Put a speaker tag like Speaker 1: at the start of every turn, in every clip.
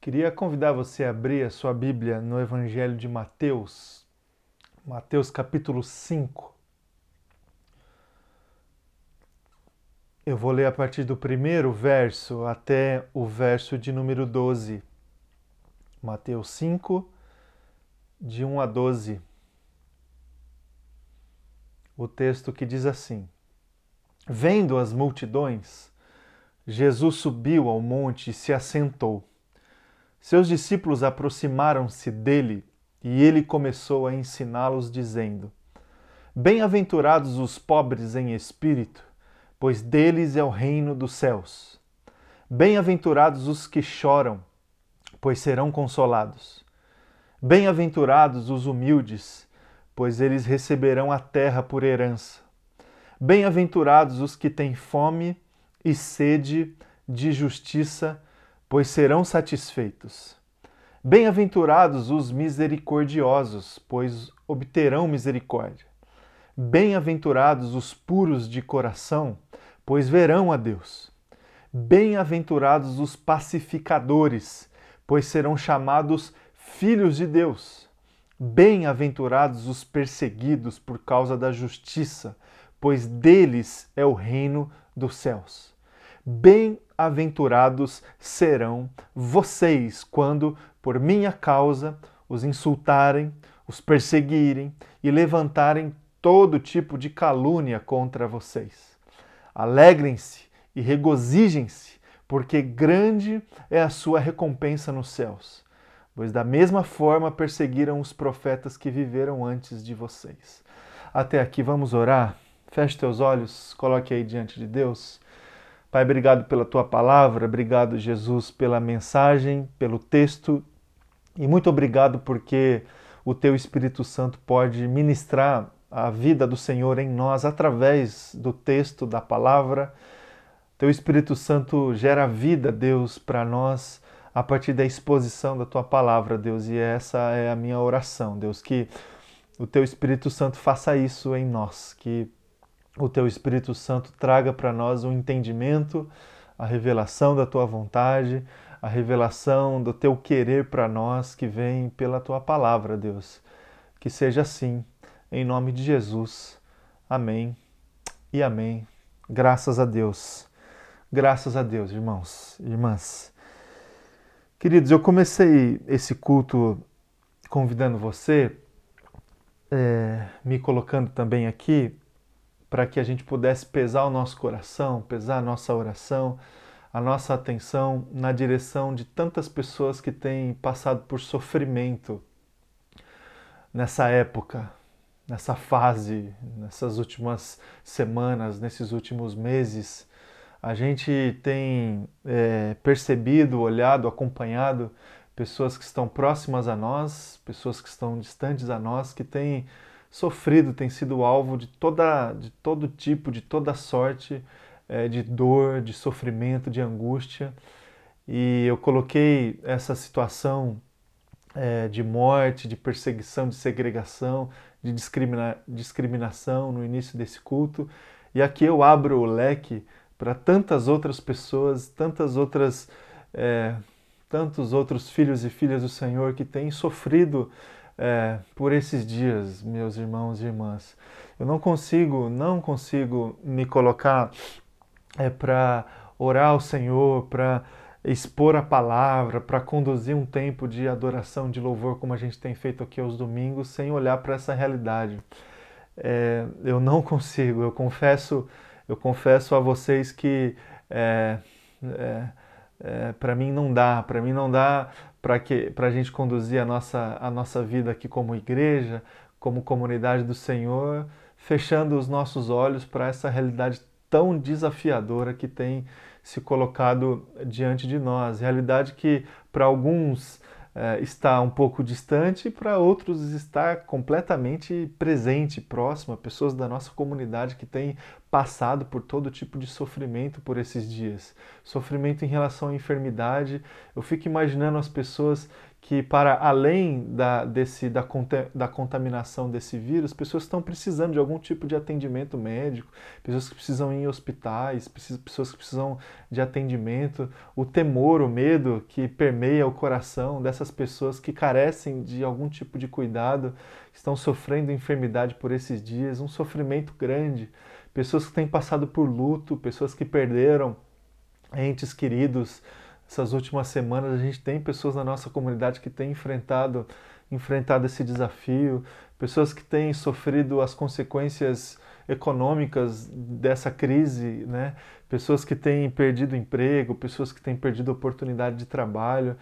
Speaker 1: Queria convidar você a abrir a sua Bíblia no Evangelho de Mateus, Mateus capítulo 5. Eu vou ler a partir do primeiro verso até o verso de número 12. Mateus 5, de 1 a 12. O texto que diz assim: Vendo as multidões, Jesus subiu ao monte e se assentou. Seus discípulos aproximaram-se dele e ele começou a ensiná-los, dizendo: Bem-aventurados os pobres em espírito, pois deles é o reino dos céus. Bem-aventurados os que choram, pois serão consolados. Bem-aventurados os humildes, pois eles receberão a terra por herança. Bem-aventurados os que têm fome e sede de justiça, pois serão satisfeitos. Bem-aventurados os misericordiosos, pois obterão misericórdia. Bem-aventurados os puros de coração, pois verão a Deus. Bem-aventurados os pacificadores, pois serão chamados filhos de Deus. Bem-aventurados os perseguidos por causa da justiça, pois deles é o reino dos céus. Bem-aventurados serão vocês quando, por minha causa, os insultarem, os perseguirem e levantarem todo tipo de calúnia contra vocês. Alegrem-se e regozijem-se, porque grande é a sua recompensa nos céus, pois da mesma forma perseguiram os profetas que viveram antes de vocês. Até aqui vamos orar. Feche teus olhos, coloque aí diante de Deus. Pai, obrigado pela tua palavra, obrigado, Jesus, pela mensagem, pelo texto e muito obrigado porque o teu Espírito Santo pode ministrar a vida do Senhor em nós através do texto, da palavra. Teu Espírito Santo gera vida, Deus, para nós a partir da exposição da tua palavra, Deus, e essa é a minha oração, Deus, que o teu Espírito Santo faça isso em nós, que o teu Espírito Santo traga para nós um entendimento, a revelação da tua vontade, a revelação do teu querer para nós que vem pela tua palavra, Deus. Que seja assim, em nome de Jesus. Amém e amém. Graças a Deus. Graças a Deus, irmãos irmãs. Queridos, eu comecei esse culto convidando você, é, me colocando também aqui para que a gente pudesse pesar o nosso coração, pesar a nossa oração, a nossa atenção na direção de tantas pessoas que têm passado por sofrimento nessa época, nessa fase, nessas últimas semanas, nesses últimos meses. A gente tem é, percebido, olhado, acompanhado pessoas que estão próximas a nós, pessoas que estão distantes a nós, que têm sofrido, tem sido alvo de, toda, de todo tipo, de toda sorte é, de dor, de sofrimento, de angústia. E eu coloquei essa situação é, de morte, de perseguição, de segregação, de discrimina discriminação no início desse culto. E aqui eu abro o leque para tantas outras pessoas, tantas outras, é, tantos outros filhos e filhas do Senhor que têm sofrido é, por esses dias, meus irmãos e irmãs. Eu não consigo, não consigo me colocar é, para orar ao Senhor, para expor a palavra, para conduzir um tempo de adoração, de louvor, como a gente tem feito aqui aos domingos, sem olhar para essa realidade. É, eu não consigo, eu confesso, eu confesso a vocês que é, é, é para mim não dá, para mim não dá para a gente conduzir a nossa a nossa vida aqui como igreja, como comunidade do Senhor, fechando os nossos olhos para essa realidade tão desafiadora que tem se colocado diante de nós, realidade que para alguns é, está um pouco distante para outros está completamente presente, próxima, pessoas da nossa comunidade que têm passado por todo tipo de sofrimento por esses dias. Sofrimento em relação à enfermidade. Eu fico imaginando as pessoas que, para além da, desse, da, da contaminação desse vírus, pessoas estão precisando de algum tipo de atendimento médico, pessoas que precisam ir em hospitais, pessoas que precisam de atendimento. O temor, o medo que permeia o coração dessas pessoas que carecem de algum tipo de cuidado, estão sofrendo enfermidade por esses dias, um sofrimento grande. Pessoas que têm passado por luto, pessoas que perderam entes queridos essas últimas semanas a gente tem pessoas na nossa comunidade que têm enfrentado, enfrentado esse desafio, pessoas que têm sofrido as consequências econômicas dessa crise, né? pessoas que têm perdido emprego, pessoas que têm perdido oportunidade de trabalho.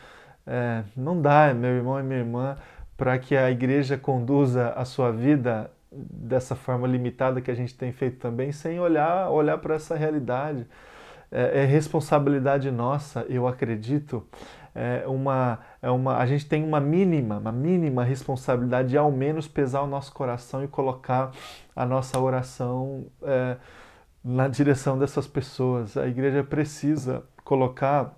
Speaker 1: É, não dá, meu irmão e minha irmã, para que a igreja conduza a sua vida dessa forma limitada que a gente tem feito também, sem olhar, olhar para essa realidade é, é responsabilidade nossa, eu acredito, é uma, é uma, a gente tem uma mínima, uma mínima responsabilidade de ao menos pesar o nosso coração e colocar a nossa oração é, na direção dessas pessoas. A igreja precisa colocar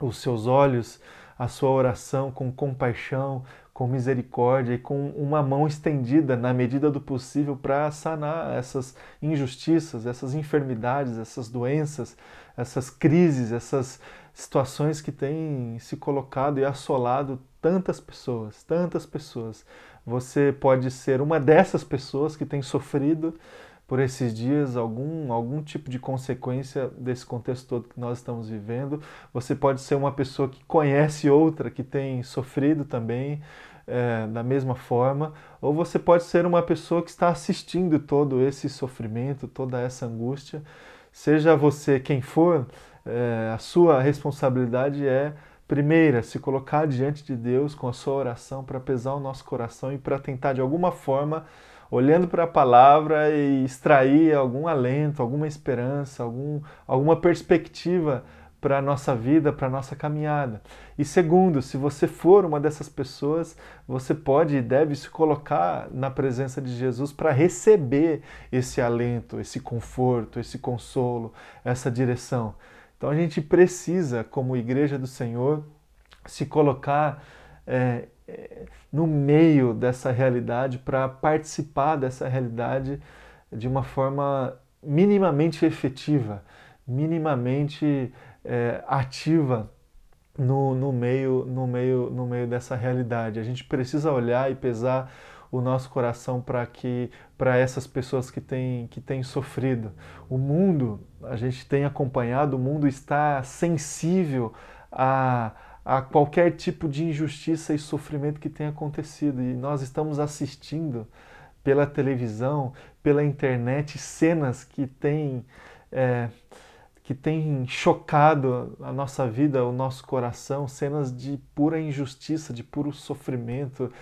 Speaker 1: os seus olhos, a sua oração com compaixão, com misericórdia e com uma mão estendida na medida do possível para sanar essas injustiças, essas enfermidades, essas doenças, essas crises, essas situações que têm se colocado e assolado tantas pessoas, tantas pessoas. Você pode ser uma dessas pessoas que tem sofrido por esses dias algum, algum tipo de consequência desse contexto todo que nós estamos vivendo. Você pode ser uma pessoa que conhece outra que tem sofrido também é, da mesma forma, ou você pode ser uma pessoa que está assistindo todo esse sofrimento, toda essa angústia. Seja você quem for, é, a sua responsabilidade é Primeira, se colocar diante de Deus com a sua oração para pesar o nosso coração e para tentar de alguma forma olhando para a palavra e extrair algum alento, alguma esperança, algum, alguma perspectiva para a nossa vida, para a nossa caminhada. E segundo, se você for uma dessas pessoas, você pode e deve se colocar na presença de Jesus para receber esse alento, esse conforto, esse consolo, essa direção. Então a gente precisa, como igreja do Senhor, se colocar é, no meio dessa realidade, para participar dessa realidade de uma forma minimamente efetiva, minimamente é, ativa no, no, meio, no, meio, no meio dessa realidade. A gente precisa olhar e pesar o nosso coração para que para essas pessoas que têm que têm sofrido. O mundo, a gente tem acompanhado, o mundo está sensível a a qualquer tipo de injustiça e sofrimento que tenha acontecido. E nós estamos assistindo pela televisão, pela internet, cenas que têm, é, que têm chocado a nossa vida, o nosso coração, cenas de pura injustiça, de puro sofrimento.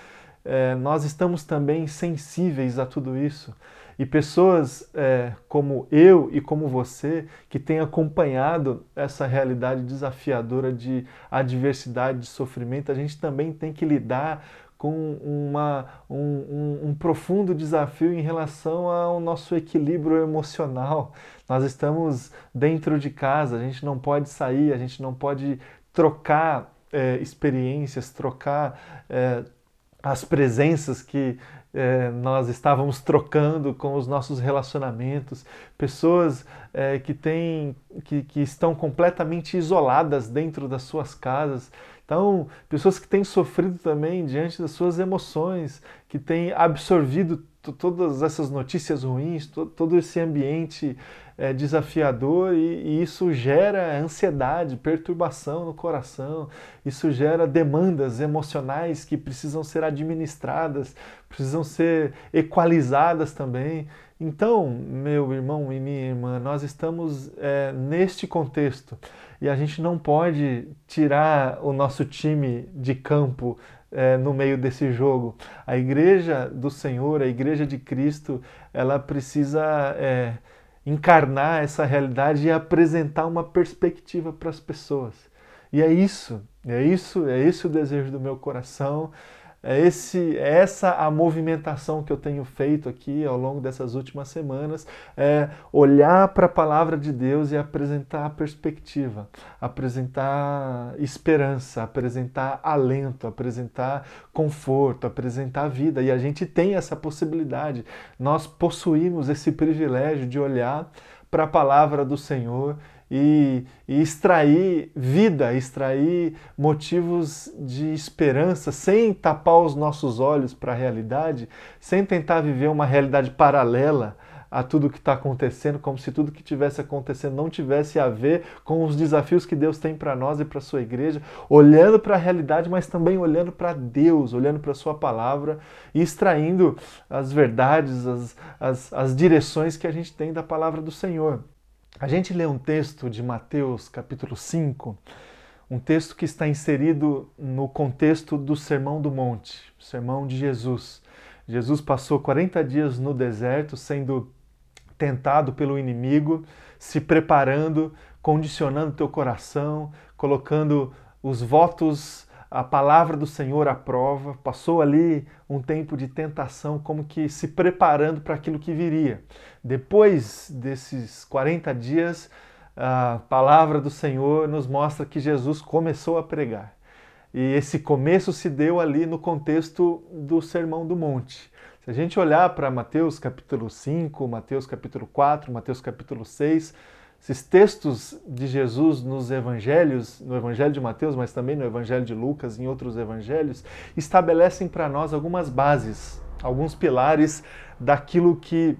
Speaker 1: É, nós estamos também sensíveis a tudo isso. E pessoas é, como eu e como você, que têm acompanhado essa realidade desafiadora de adversidade, de sofrimento, a gente também tem que lidar com uma, um, um, um, profundo desafio em relação ao nosso equilíbrio emocional. Nós estamos dentro de casa, a gente não pode sair, a gente não pode trocar é, experiências, trocar é, as presenças que é, nós estávamos trocando com os nossos relacionamentos, pessoas é, que, têm, que, que estão completamente isoladas dentro das suas casas. Então, pessoas que têm sofrido também diante das suas emoções, que têm absorvido todas essas notícias ruins, todo esse ambiente é, desafiador e, e, isso gera ansiedade, perturbação no coração, isso gera demandas emocionais que precisam ser administradas, precisam ser equalizadas também. Então, meu irmão e minha irmã, nós estamos é, neste contexto e a gente não pode tirar o nosso time de campo é, no meio desse jogo. A igreja do Senhor, a igreja de Cristo, ela precisa é, encarnar essa realidade e apresentar uma perspectiva para as pessoas. E é isso, é isso, é esse o desejo do meu coração. É, esse, é essa a movimentação que eu tenho feito aqui ao longo dessas últimas semanas, é olhar para a palavra de Deus e apresentar perspectiva, apresentar esperança, apresentar alento, apresentar conforto, apresentar vida. E a gente tem essa possibilidade. Nós possuímos esse privilégio de olhar para a palavra do Senhor e, e, extrair vida, extrair motivos de esperança, sem tapar os nossos olhos para a realidade, sem tentar viver uma realidade paralela a tudo que está acontecendo, como se tudo que estivesse acontecendo não tivesse a ver com os desafios que Deus tem para nós e para a sua igreja, olhando para a realidade, mas também olhando para Deus, olhando para a sua palavra e extraindo as verdades, as, as, as direções que a gente tem da palavra do Senhor. A gente lê um texto de Mateus, capítulo 5, um texto que está inserido no contexto do Sermão do Monte, o Sermão de Jesus. Jesus passou 40 dias no deserto, sendo tentado pelo inimigo, se preparando, condicionando teu coração, colocando os votos a palavra do Senhor à prova, passou ali um tempo de tentação, como que se preparando para aquilo que viria. Depois desses 40 dias, a palavra do Senhor nos mostra que Jesus começou a pregar. E esse começo se deu ali no contexto do Sermão do Monte. Se a gente olhar para Mateus capítulo 5, Mateus capítulo 4, Mateus capítulo 6, esses textos de Jesus nos evangelhos, no evangelho de Mateus, mas também no evangelho de Lucas e em outros evangelhos, estabelecem para nós algumas bases, alguns pilares daquilo que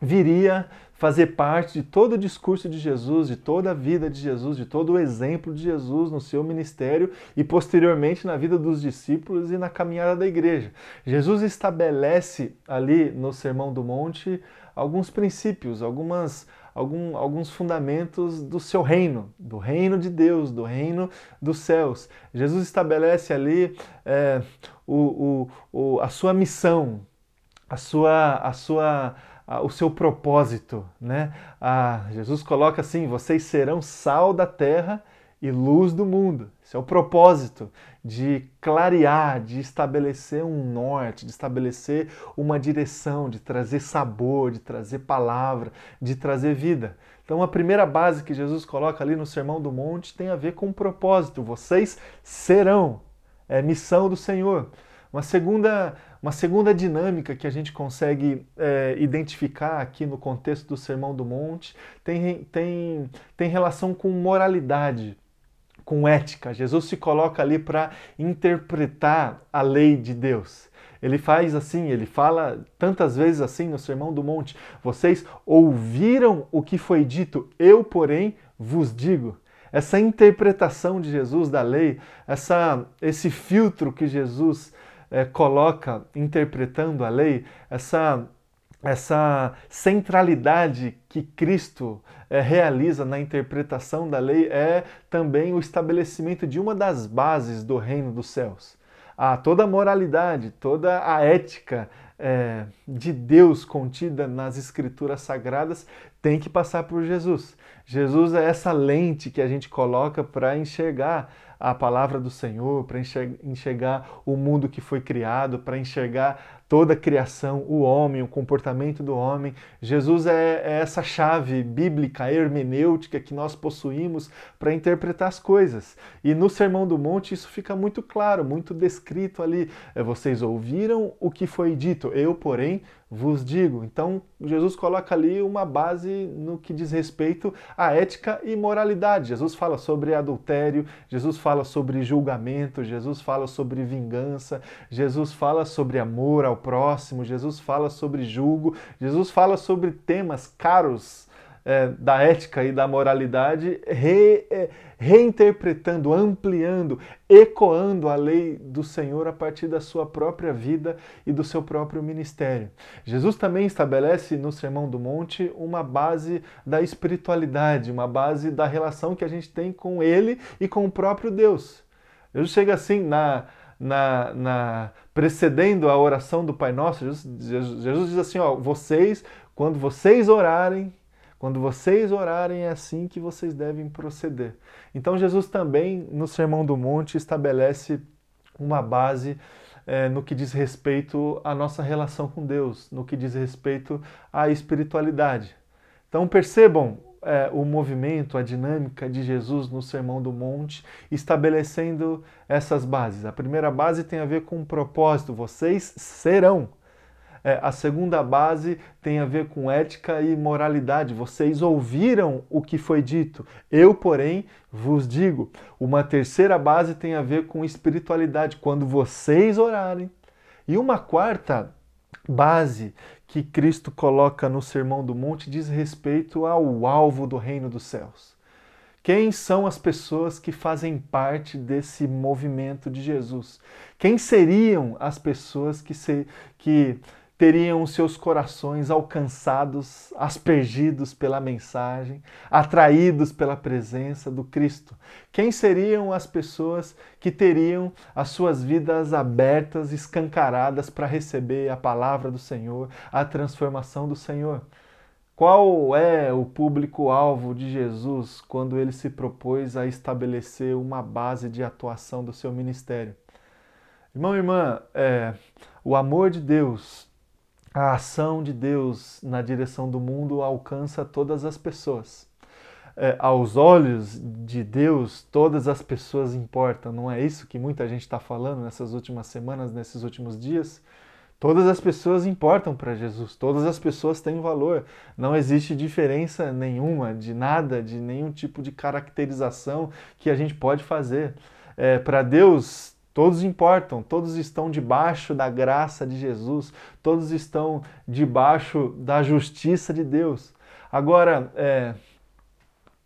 Speaker 1: viria fazer parte de todo o discurso de Jesus, de toda a vida de Jesus, de todo o exemplo de Jesus no seu ministério e posteriormente na vida dos discípulos e na caminhada da igreja. Jesus estabelece ali no Sermão do Monte alguns princípios, algumas algum, alguns fundamentos do seu reino, do reino de Deus, do reino dos céus. Jesus estabelece ali é, o, o, o, a sua missão, a sua, a sua, a, o seu propósito. Né? Jesus coloca assim: vocês serão sal da terra e luz do mundo. Esse é o propósito de clarear, de estabelecer um norte, de estabelecer uma direção, de trazer sabor, de trazer palavra, de trazer vida. Então, a primeira base que Jesus coloca ali no Sermão do Monte tem a ver com o propósito. Vocês serão. É missão do Senhor. Uma segunda, uma segunda dinâmica que a gente consegue é, identificar aqui no contexto do Sermão do Monte tem, tem, tem relação com moralidade com ética. Jesus se coloca ali para interpretar a lei de Deus. Ele faz assim, ele fala tantas vezes assim no Sermão do Monte: Vocês ouviram o que foi dito, eu, porém, vos digo. Essa interpretação de Jesus da lei, essa, esse filtro que Jesus é, coloca interpretando a lei, essa essa centralidade que Cristo é, realiza na interpretação da lei é também o estabelecimento de uma das bases do reino dos céus. A toda a moralidade, toda a ética é, de Deus contida nas escrituras sagradas tem que passar por Jesus. Jesus é essa lente que a gente coloca para enxergar a palavra do Senhor, para enxergar o mundo que foi criado, para enxergar toda a criação, o homem, o comportamento do homem. Jesus é, é essa chave bíblica, hermenêutica que nós possuímos para interpretar as coisas. E no Sermão do Monte isso fica muito claro, muito descrito ali. É, vocês ouviram o que foi dito, eu, porém, vos digo. Então, Jesus coloca ali uma base no que diz respeito à ética e moralidade. Jesus fala sobre adultério, Jesus fala sobre julgamento, Jesus fala sobre vingança, Jesus fala sobre amor ao próximo, Jesus fala sobre julgo, Jesus fala sobre temas caros é, da ética e da moralidade, re, é, reinterpretando, ampliando, ecoando a lei do Senhor a partir da sua própria vida e do seu próprio ministério. Jesus também estabelece no Sermão do Monte uma base da espiritualidade, uma base da relação que a gente tem com Ele e com o próprio Deus. Jesus chega assim na. Na, na, precedendo a oração do Pai Nosso, Jesus, Jesus diz assim: ó, vocês, quando vocês orarem, quando vocês orarem, é assim que vocês devem proceder. Então, Jesus também, no Sermão do Monte, estabelece uma base é, no que diz respeito à nossa relação com Deus, no que diz respeito à espiritualidade. Então percebam é, o movimento, a dinâmica de Jesus no Sermão do Monte, estabelecendo essas bases. A primeira base tem a ver com o propósito, vocês serão. É, a segunda base tem a ver com ética e moralidade. Vocês ouviram o que foi dito, eu, porém, vos digo. Uma terceira base tem a ver com espiritualidade, quando vocês orarem. E uma quarta base que Cristo coloca no Sermão do Monte diz respeito ao alvo do reino dos céus. Quem são as pessoas que fazem parte desse movimento de Jesus? Quem seriam as pessoas que, se, que teriam seus corações alcançados, aspergidos pela mensagem, atraídos pela presença do Cristo? Quem seriam as pessoas que teriam as suas vidas abertas, escancaradas para receber a palavra do Senhor, a transformação do Senhor? Qual é o público-alvo de Jesus quando ele se propôs a estabelecer uma base de atuação do seu ministério? Irmão e irmã, é, o amor de Deus a ação de Deus na direção do mundo alcança todas as pessoas. É, aos olhos de Deus, todas as pessoas importam, não é isso que muita gente está falando nessas últimas semanas, nesses últimos dias? Todas as pessoas importam para Jesus, todas as pessoas têm valor. Não existe diferença nenhuma de nada, de nenhum tipo de caracterização que a gente pode fazer. É, para Deus, Todos importam, todos estão debaixo da graça de Jesus, todos estão debaixo da justiça de Deus. Agora, é,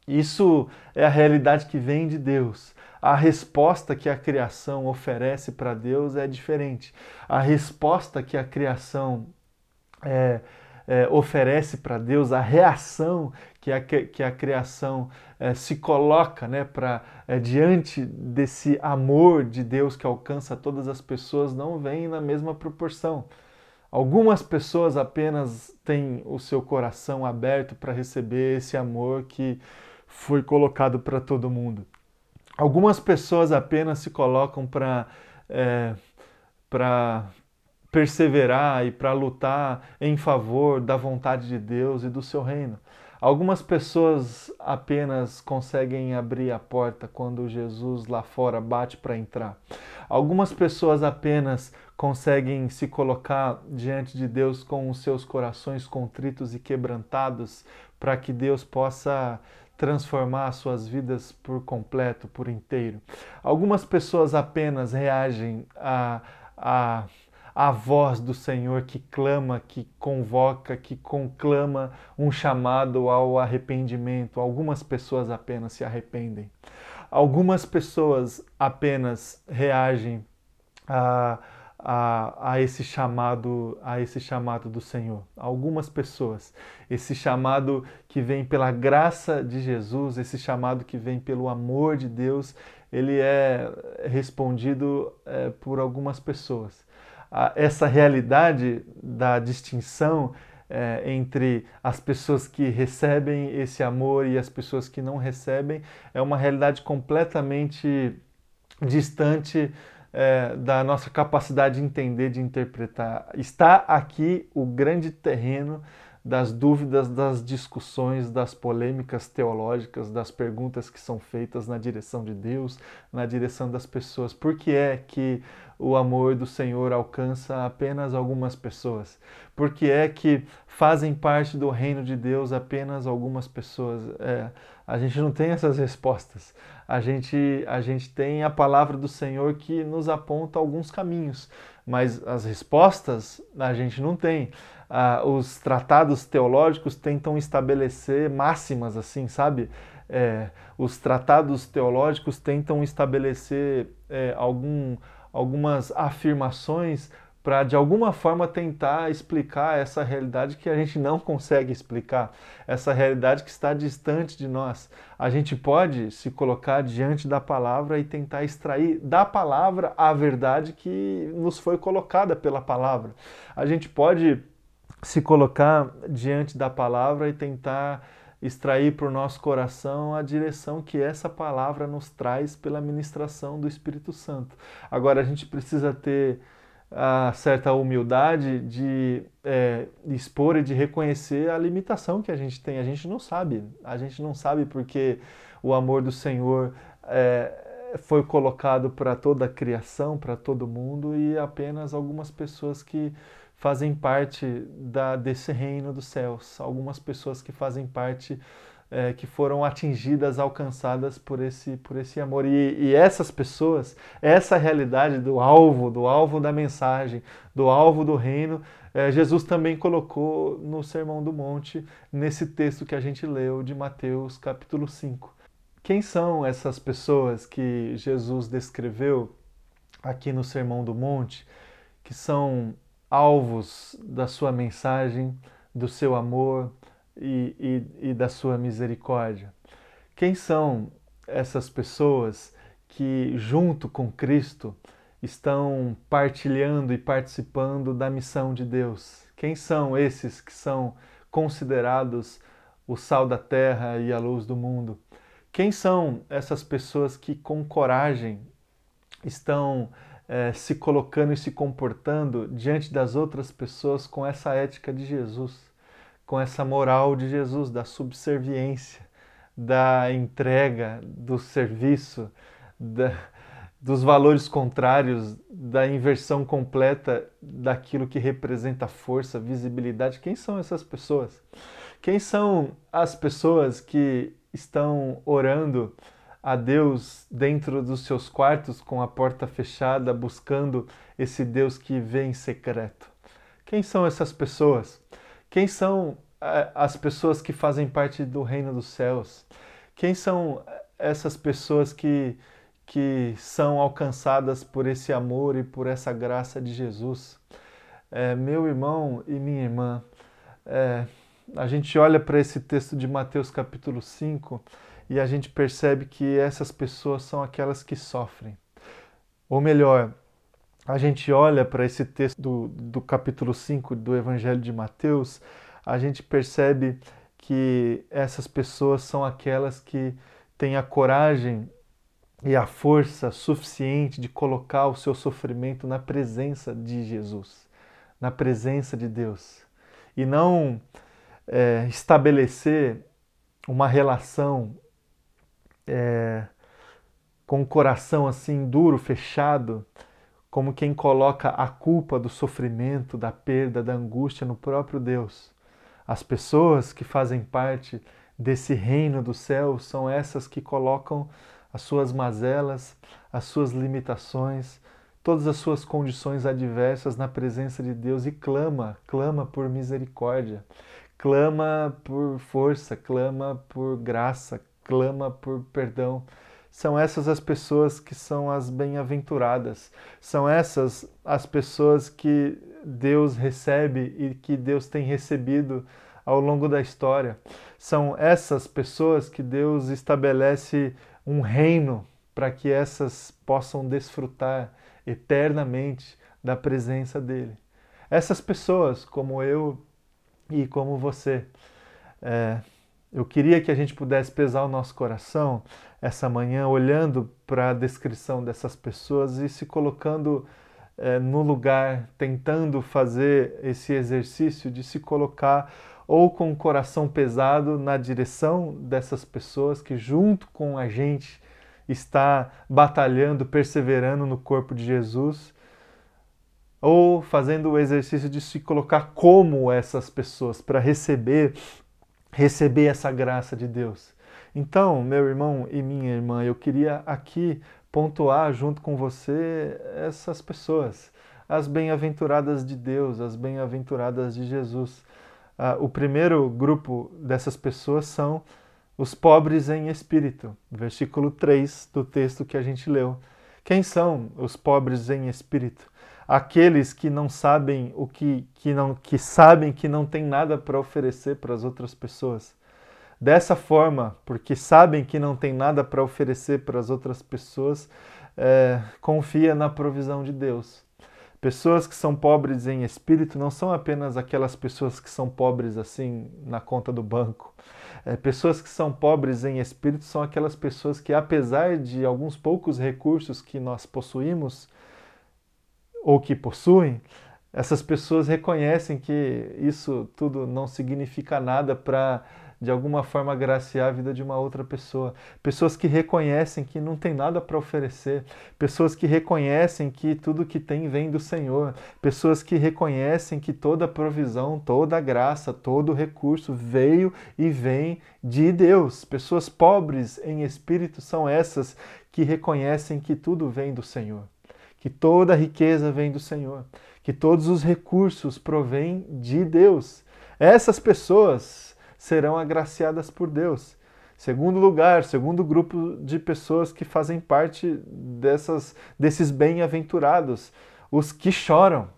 Speaker 1: isso é a realidade que vem de Deus. A resposta que a criação oferece para Deus é diferente. A resposta que a criação é, é, oferece para Deus, a reação que a, que a criação é, se coloca né, pra, é, diante desse amor de Deus que alcança todas as pessoas, não vem na mesma proporção. Algumas pessoas apenas têm o seu coração aberto para receber esse amor que foi colocado para todo mundo. Algumas pessoas apenas se colocam para é, para perseverar e para lutar em favor da vontade de Deus e do seu reino. Algumas pessoas apenas conseguem abrir a porta quando Jesus lá fora bate para entrar. Algumas pessoas apenas conseguem se colocar diante de Deus com os seus corações contritos e quebrantados para que Deus possa transformar suas vidas por completo, por inteiro. Algumas pessoas apenas reagem a, a a voz do Senhor que clama, que convoca, que conclama um chamado ao arrependimento. Algumas pessoas apenas se arrependem. Algumas pessoas apenas reagem a, a, a, esse chamado a esse chamado do Senhor. Algumas pessoas, esse chamado que vem pela graça de Jesus, esse chamado que vem pelo amor de Deus, ele é respondido é, por algumas pessoas essa realidade da distinção é, entre as pessoas que recebem esse amor e as pessoas que não recebem é uma realidade completamente distante é, da nossa capacidade de entender, de interpretar. Está aqui o grande terreno das dúvidas, das discussões, das polêmicas teológicas, das perguntas que são feitas na direção de Deus, na direção das pessoas. Por que é que o amor do Senhor alcança apenas algumas pessoas? Por que é que fazem parte do reino de Deus apenas algumas pessoas? É, a gente não tem essas respostas. A gente, a gente tem a palavra do Senhor que nos aponta alguns caminhos, mas as respostas a gente não tem ah, os tratados teológicos tentam estabelecer máximas, assim, sabe? É, os tratados teológicos tentam estabelecer é, algum, algumas afirmações para de alguma forma tentar explicar essa realidade que a gente não consegue explicar, essa realidade que está distante de nós. A gente pode se colocar diante da palavra e tentar extrair da palavra a verdade que nos foi colocada pela palavra. A gente pode se colocar diante da palavra e tentar extrair para o nosso coração a direção que essa palavra nos traz pela ministração do Espírito Santo. Agora, a gente precisa ter a certa humildade de é, expor e de reconhecer a limitação que a gente tem. A gente não sabe, a gente não sabe porque o amor do Senhor é, foi colocado para toda a criação, para todo mundo e apenas algumas pessoas que fazem parte da, desse reino dos céus, algumas pessoas que fazem parte é, que foram atingidas, alcançadas por esse, por esse amor. E, e essas pessoas, essa realidade do alvo, do alvo da mensagem, do alvo do reino, é, Jesus também colocou no Sermão do Monte, nesse texto que a gente leu de Mateus capítulo 5. Quem são essas pessoas que Jesus descreveu aqui no Sermão do Monte, que são alvos da sua mensagem, do seu amor, e, e, e da sua misericórdia. Quem são essas pessoas que, junto com Cristo, estão partilhando e participando da missão de Deus? Quem são esses que são considerados o sal da terra e a luz do mundo? Quem são essas pessoas que, com coragem, estão eh, se colocando e se comportando diante das outras pessoas com essa ética de Jesus? com essa moral de Jesus, da subserviência, da entrega, do serviço, da, dos valores contrários, da inversão completa daquilo que representa força, visibilidade. Quem são essas pessoas? Quem são as pessoas que estão orando a Deus dentro dos seus quartos com a porta fechada, buscando esse Deus que vê em secreto? Quem são essas pessoas? Quem são eh, as pessoas que fazem parte do reino dos céus? Quem são essas pessoas que, que são alcançadas por esse amor e por essa graça de Jesus? É, meu irmão e minha irmã, é, a gente olha para esse texto de Mateus capítulo 5 e a gente percebe que essas pessoas são aquelas que sofrem. Ou melhor, a gente olha para esse texto do, do capítulo 5 do Evangelho de Mateus, a gente percebe que essas pessoas são aquelas que têm a coragem e a força suficiente de colocar o seu sofrimento na presença de Jesus, na presença de Deus, e não é, estabelecer uma relação é, com o coração assim duro, fechado, como quem coloca a culpa do sofrimento, da perda, da angústia no próprio Deus. As pessoas que fazem parte desse reino do céu são essas que colocam as suas mazelas, as suas limitações, todas as suas condições adversas na presença de Deus e clama, clama por misericórdia, clama por força, clama por graça, clama por perdão. São essas as pessoas que são as bem-aventuradas. São essas as pessoas que Deus recebe e que Deus tem recebido ao longo da história. São essas pessoas que Deus estabelece um reino para que essas possam desfrutar eternamente da presença dele. Essas pessoas, como eu e como você, é, eu queria que a gente pudesse pesar o nosso coração essa manhã, olhando para a descrição dessas pessoas e se colocando é, no lugar, tentando fazer esse exercício de se colocar ou com o coração pesado na direção dessas pessoas que, junto com a gente, está batalhando, perseverando no corpo de Jesus, ou fazendo o exercício de se colocar como essas pessoas para receber receber essa graça de Deus. Então, meu irmão e minha irmã, eu queria aqui pontuar junto com você essas pessoas, as bem-aventuradas de Deus, as bem-aventuradas de Jesus. Ah, o primeiro grupo dessas pessoas são os pobres em espírito, versículo 3 do texto que a gente leu. Quem são os pobres em espírito? Aqueles que não sabem o que, que não que sabem que não tem nada para oferecer para as outras pessoas. Dessa forma, porque sabem que não tem nada para oferecer para as outras pessoas, é, confia na provisão de Deus. Pessoas que são pobres em espírito não são apenas aquelas pessoas que são pobres assim na conta do banco. É, pessoas que são pobres em espírito são aquelas pessoas que, apesar de alguns poucos recursos que nós possuímos, ou que possuem, essas pessoas reconhecem que isso tudo não significa nada para de alguma forma agraciar a vida de uma outra pessoa. Pessoas que reconhecem que não tem nada para oferecer, pessoas que reconhecem que tudo que tem vem do Senhor, pessoas que reconhecem que toda provisão, toda graça, todo recurso veio e vem de Deus. Pessoas pobres em espírito são essas que reconhecem que tudo vem do Senhor, que toda riqueza vem do Senhor, que todos os recursos provêm de Deus. Essas pessoas serão agraciadas por Deus. Segundo lugar, segundo grupo de pessoas que fazem parte dessas, desses bem-aventurados, os que choram.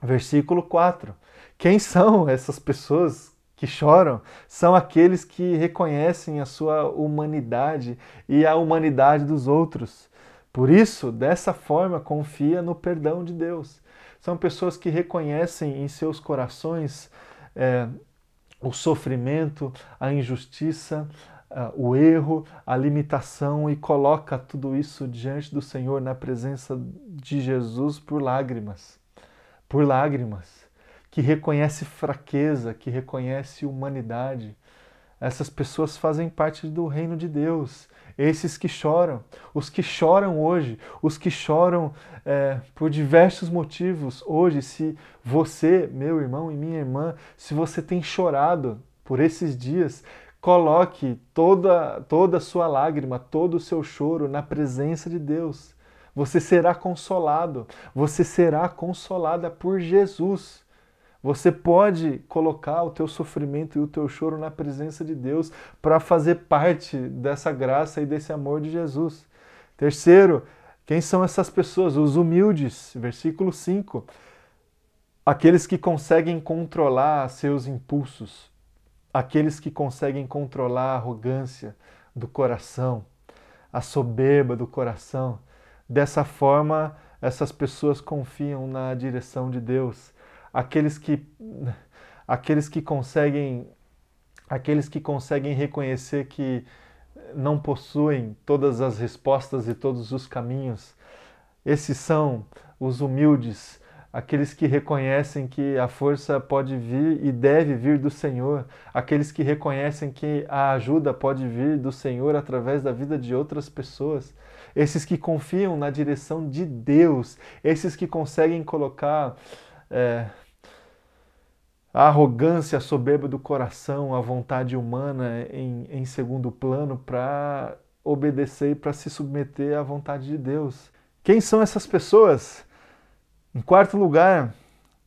Speaker 1: Versículo 4. Quem são essas pessoas que choram? São aqueles que reconhecem a sua humanidade e a humanidade dos outros. Por isso, dessa forma, confia no perdão de Deus. São pessoas que reconhecem em seus corações é, o sofrimento, a injustiça, uh, o erro, a limitação e coloca tudo isso diante do Senhor na presença de Jesus por lágrimas. Por lágrimas. Que reconhece fraqueza, que reconhece humanidade. Essas pessoas fazem parte do reino de Deus esses que choram, os que choram hoje, os que choram é, por diversos motivos hoje. Se você, meu irmão e minha irmã, se você tem chorado por esses dias, coloque toda, toda a sua lágrima, todo o seu choro na presença de Deus. Você será consolado, você será consolada por Jesus. Você pode colocar o teu sofrimento e o teu choro na presença de Deus para fazer parte dessa graça e desse amor de Jesus. Terceiro, quem são essas pessoas? Os humildes, versículo 5. Aqueles que conseguem controlar seus impulsos, aqueles que conseguem controlar a arrogância do coração, a soberba do coração. Dessa forma, essas pessoas confiam na direção de Deus aqueles que aqueles que conseguem aqueles que conseguem reconhecer que não possuem todas as respostas e todos os caminhos. Esses são os humildes, aqueles que reconhecem que a força pode vir e deve vir do Senhor, aqueles que reconhecem que a ajuda pode vir do Senhor através da vida de outras pessoas, esses que confiam na direção de Deus, esses que conseguem colocar é, a arrogância, soberba do coração, a vontade humana em, em segundo plano para obedecer e para se submeter à vontade de Deus. Quem são essas pessoas? Em quarto lugar,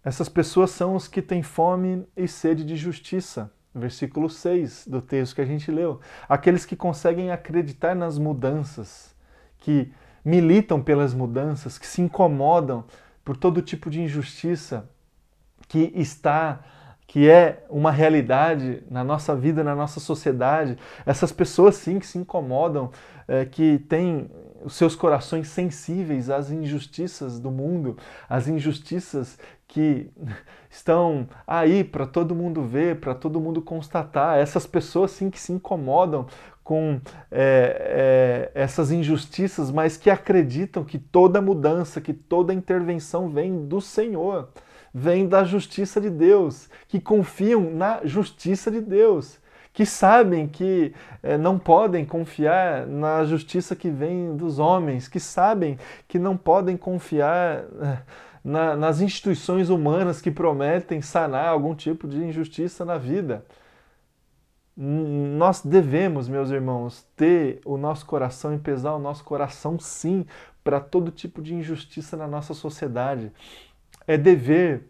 Speaker 1: essas pessoas são os que têm fome e sede de justiça. Versículo 6 do texto que a gente leu. Aqueles que conseguem acreditar nas mudanças, que militam pelas mudanças, que se incomodam por todo tipo de injustiça que está que é uma realidade na nossa vida, na nossa sociedade. Essas pessoas sim que se incomodam, é, que têm os seus corações sensíveis às injustiças do mundo, às injustiças que estão aí para todo mundo ver, para todo mundo constatar. Essas pessoas sim que se incomodam com é, é, essas injustiças, mas que acreditam que toda mudança, que toda intervenção vem do Senhor, vem da justiça de Deus, que confiam na justiça de Deus, que sabem que é, não podem confiar na justiça que vem dos homens, que sabem que não podem confiar. É, na, nas instituições humanas que prometem sanar algum tipo de injustiça na vida nós devemos, meus irmãos, ter o nosso coração e pesar o nosso coração, sim, para todo tipo de injustiça na nossa sociedade. É dever,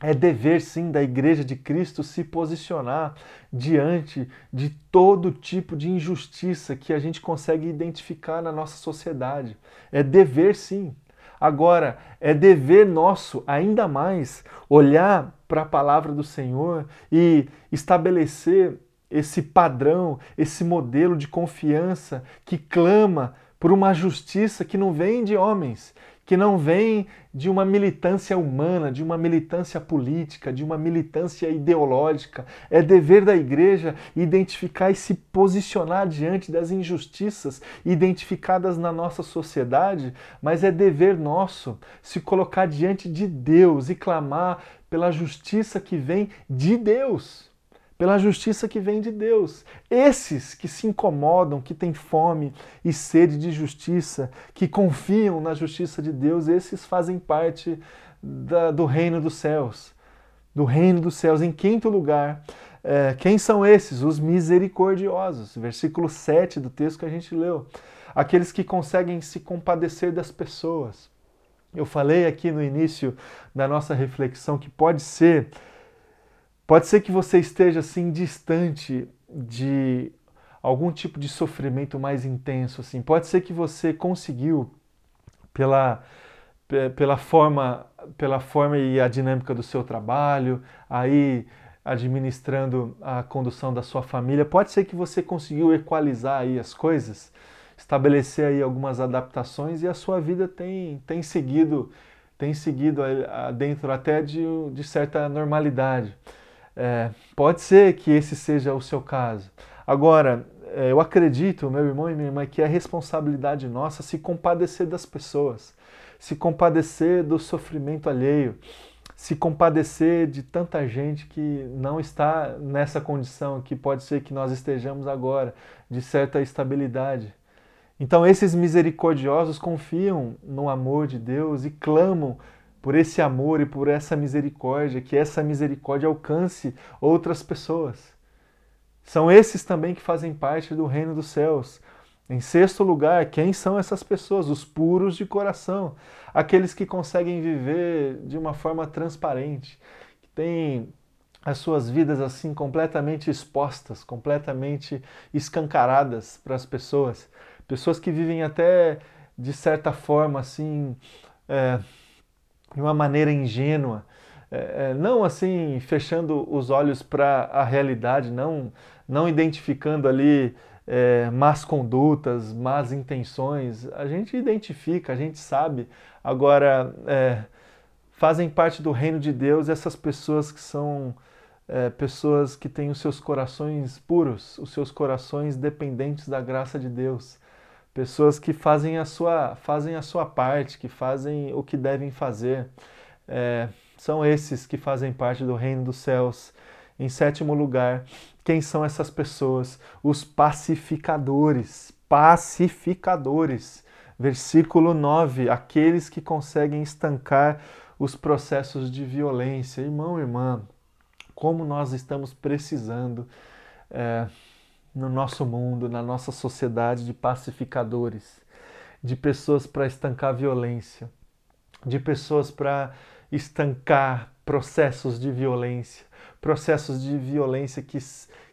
Speaker 1: é dever, sim, da Igreja de Cristo se posicionar diante de todo tipo de injustiça que a gente consegue identificar na nossa sociedade. É dever, sim. Agora, é dever nosso, ainda mais, olhar para a palavra do Senhor e estabelecer esse padrão, esse modelo de confiança que clama por uma justiça que não vem de homens, que não vem de uma militância humana, de uma militância política, de uma militância ideológica. É dever da igreja identificar e se posicionar diante das injustiças identificadas na nossa sociedade, mas é dever nosso se colocar diante de Deus e clamar pela justiça que vem de Deus pela justiça que vem de Deus. Esses que se incomodam, que têm fome e sede de justiça, que confiam na justiça de Deus, esses fazem parte da, do reino dos céus. Do reino dos céus. Em quinto lugar, é, quem são esses? Os misericordiosos. Versículo 7 do texto que a gente leu. Aqueles que conseguem se compadecer das pessoas. Eu falei aqui no início da nossa reflexão que pode ser Pode ser que você esteja assim distante de algum tipo de sofrimento mais intenso assim. Pode ser que você conseguiu pela pela forma pela forma e a dinâmica do seu trabalho, aí administrando a condução da sua família, pode ser que você conseguiu equalizar aí as coisas, estabelecer aí algumas adaptações e a sua vida tem tem seguido tem seguido dentro até de, de certa normalidade. É, pode ser que esse seja o seu caso. Agora, é, eu acredito, meu irmão e minha irmã, que é responsabilidade nossa se compadecer das pessoas, se compadecer do sofrimento alheio, se compadecer de tanta gente que não está nessa condição que pode ser que nós estejamos agora, de certa estabilidade. Então, esses misericordiosos confiam no amor de Deus e clamam por esse amor e por essa misericórdia, que essa misericórdia alcance outras pessoas. São esses também que fazem parte do reino dos céus. Em sexto lugar, quem são essas pessoas? Os puros de coração, aqueles que conseguem viver de uma forma transparente, que têm as suas vidas assim completamente expostas, completamente escancaradas para as pessoas, pessoas que vivem até de certa forma assim é, de uma maneira ingênua, é, é, não assim fechando os olhos para a realidade, não, não identificando ali é, más condutas, más intenções. A gente identifica, a gente sabe. Agora, é, fazem parte do reino de Deus essas pessoas que são é, pessoas que têm os seus corações puros, os seus corações dependentes da graça de Deus pessoas que fazem a sua, fazem a sua parte, que fazem o que devem fazer. É, são esses que fazem parte do reino dos céus. Em sétimo lugar, quem são essas pessoas? Os pacificadores. Pacificadores. Versículo 9: aqueles que conseguem estancar os processos de violência. Irmão, irmã, como nós estamos precisando. É, no nosso mundo, na nossa sociedade de pacificadores, de pessoas para estancar violência, de pessoas para estancar processos de violência, processos de violência que,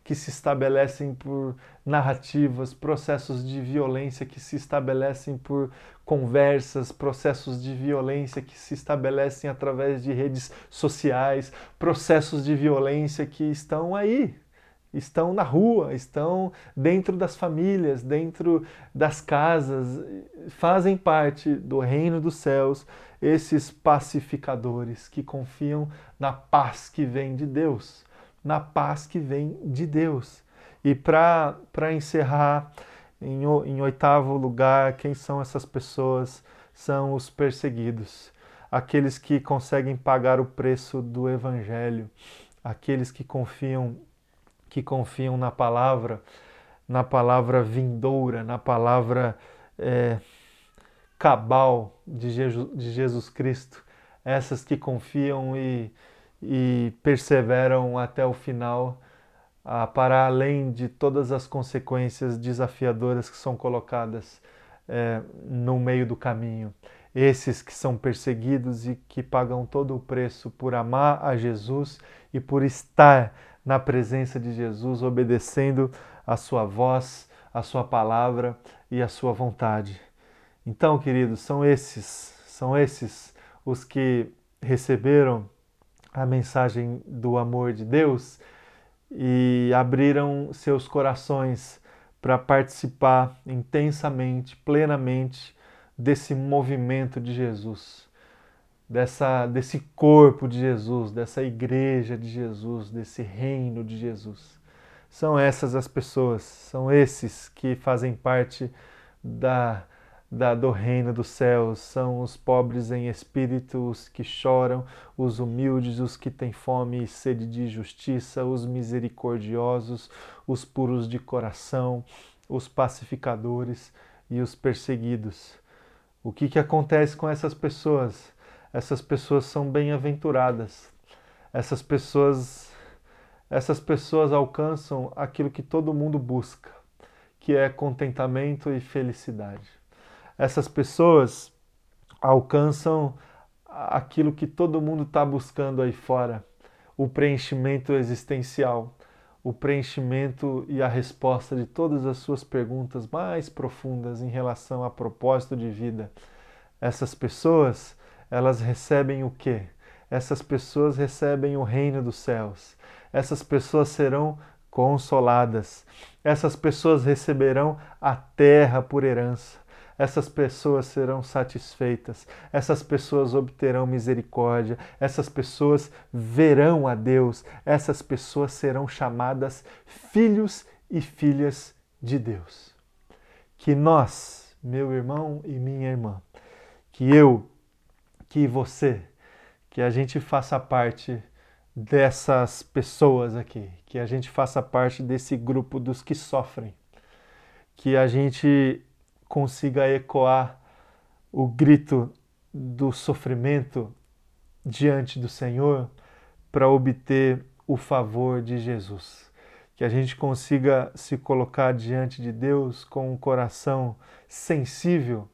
Speaker 1: que se estabelecem por narrativas, processos de violência que se estabelecem por conversas, processos de violência que se estabelecem através de redes sociais, processos de violência que estão aí, estão na rua, estão dentro das famílias, dentro das casas, fazem parte do reino dos céus esses pacificadores que confiam na paz que vem de Deus, na paz que vem de Deus. E para encerrar, em, em oitavo lugar, quem são essas pessoas? São os perseguidos, aqueles que conseguem pagar o preço do Evangelho, aqueles que confiam que confiam na palavra, na palavra vindoura, na palavra é, cabal de Jesus, de Jesus Cristo, essas que confiam e, e perseveram até o final, a, para além de todas as consequências desafiadoras que são colocadas é, no meio do caminho. Esses que são perseguidos e que pagam todo o preço por amar a Jesus e por estar na presença de Jesus, obedecendo a sua voz, a sua palavra e a sua vontade. Então, queridos, são esses, são esses os que receberam a mensagem do amor de Deus e abriram seus corações para participar intensamente, plenamente desse movimento de Jesus, dessa, desse corpo de Jesus, dessa igreja de Jesus, desse reino de Jesus. São essas as pessoas, são esses que fazem parte da, da, do reino dos céus, são os pobres em espírito, os que choram, os humildes, os que têm fome e sede de justiça, os misericordiosos, os puros de coração, os pacificadores e os perseguidos. O que, que acontece com essas pessoas? Essas pessoas são bem-aventuradas. Essas pessoas essas pessoas alcançam aquilo que todo mundo busca, que é contentamento e felicidade. Essas pessoas alcançam aquilo que todo mundo está buscando aí fora, o preenchimento existencial, o preenchimento e a resposta de todas as suas perguntas mais profundas em relação a propósito de vida. Essas pessoas, elas recebem o quê? Essas pessoas recebem o reino dos céus. Essas pessoas serão consoladas. Essas pessoas receberão a terra por herança essas pessoas serão satisfeitas, essas pessoas obterão misericórdia, essas pessoas verão a Deus, essas pessoas serão chamadas filhos e filhas de Deus. Que nós, meu irmão e minha irmã, que eu, que você, que a gente faça parte dessas pessoas aqui, que a gente faça parte desse grupo dos que sofrem, que a gente consiga ecoar o grito do sofrimento diante do Senhor para obter o favor de Jesus. Que a gente consiga se colocar diante de Deus com um coração sensível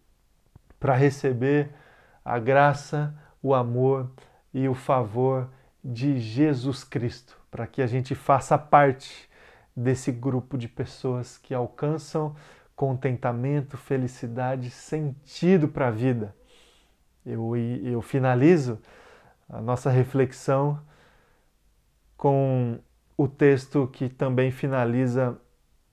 Speaker 1: para receber a graça, o amor e o favor de Jesus Cristo, para que a gente faça parte desse grupo de pessoas que alcançam contentamento, felicidade, sentido para a vida. Eu, eu finalizo a nossa reflexão com o texto que também finaliza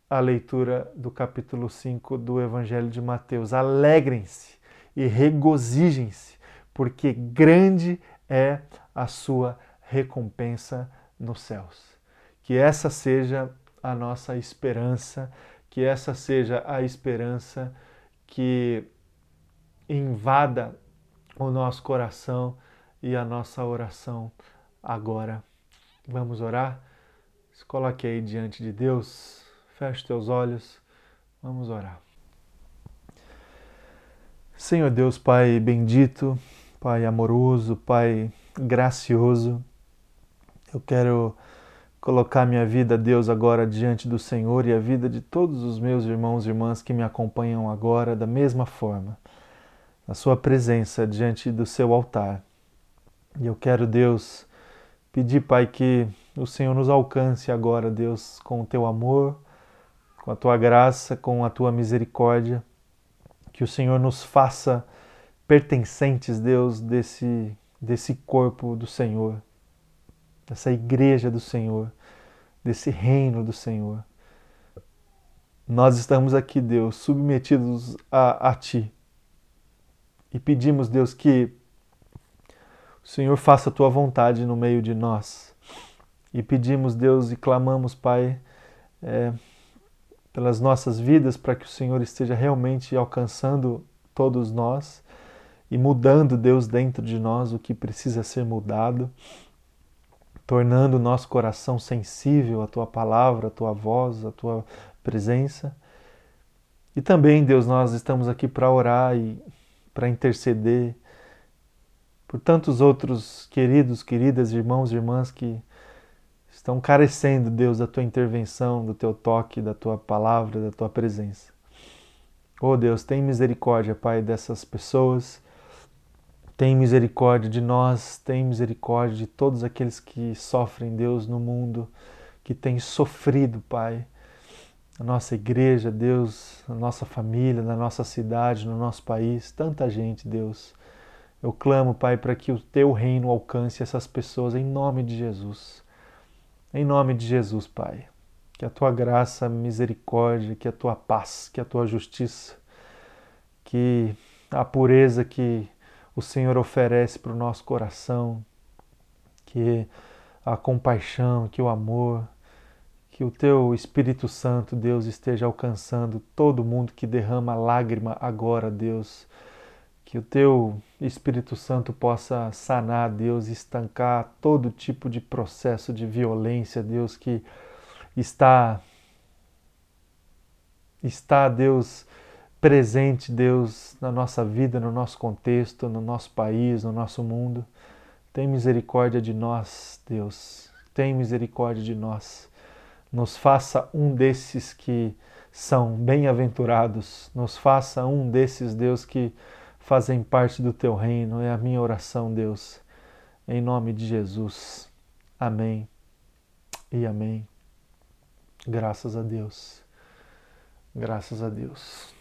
Speaker 1: a leitura do capítulo 5 do Evangelho de Mateus. Alegrem-se e regozijem-se, porque grande é a sua recompensa nos céus. Que essa seja a nossa esperança que essa seja a esperança que invada o nosso coração e a nossa oração agora. Vamos orar? Se coloque aí diante de Deus, feche teus olhos, vamos orar. Senhor Deus, Pai bendito, Pai amoroso, Pai gracioso, eu quero colocar minha vida, Deus, agora diante do Senhor e a vida de todos os meus irmãos e irmãs que me acompanham agora da mesma forma, na Sua presença diante do Seu altar. E eu quero, Deus, pedir, Pai, que o Senhor nos alcance agora, Deus, com o Teu amor, com a Tua graça, com a Tua misericórdia, que o Senhor nos faça pertencentes, Deus, desse, desse corpo do Senhor dessa igreja do Senhor, desse reino do Senhor. Nós estamos aqui, Deus, submetidos a, a Ti e pedimos, Deus, que o Senhor faça a Tua vontade no meio de nós. E pedimos, Deus, e clamamos, Pai, é, pelas nossas vidas, para que o Senhor esteja realmente alcançando todos nós e mudando, Deus, dentro de nós o que precisa ser mudado tornando o nosso coração sensível à tua palavra, à tua voz, à tua presença. E também, Deus, nós estamos aqui para orar e para interceder por tantos outros queridos, queridas, irmãos e irmãs que estão carecendo, Deus, da tua intervenção, do teu toque, da tua palavra, da tua presença. Oh Deus, tem misericórdia, Pai, dessas pessoas tem misericórdia de nós, tem misericórdia de todos aqueles que sofrem, Deus, no mundo, que têm sofrido, Pai. Na nossa igreja, Deus, na nossa família, na nossa cidade, no nosso país, tanta gente, Deus. Eu clamo, Pai, para que o teu reino alcance essas pessoas em nome de Jesus. Em nome de Jesus, Pai. Que a tua graça, misericórdia, que a tua paz, que a tua justiça, que a pureza que o Senhor oferece para o nosso coração, que a compaixão, que o amor, que o teu Espírito Santo, Deus, esteja alcançando todo mundo que derrama lágrima agora, Deus. Que o teu Espírito Santo possa sanar, Deus, estancar todo tipo de processo de violência, Deus, que está está, Deus, presente, Deus, na nossa vida, no nosso contexto, no nosso país, no nosso mundo. Tem misericórdia de nós, Deus. Tem misericórdia de nós nos faça um desses que são bem-aventurados, nos faça um desses, Deus, que fazem parte do teu reino. É a minha oração, Deus, em nome de Jesus. Amém e amém. Graças a Deus. Graças a Deus.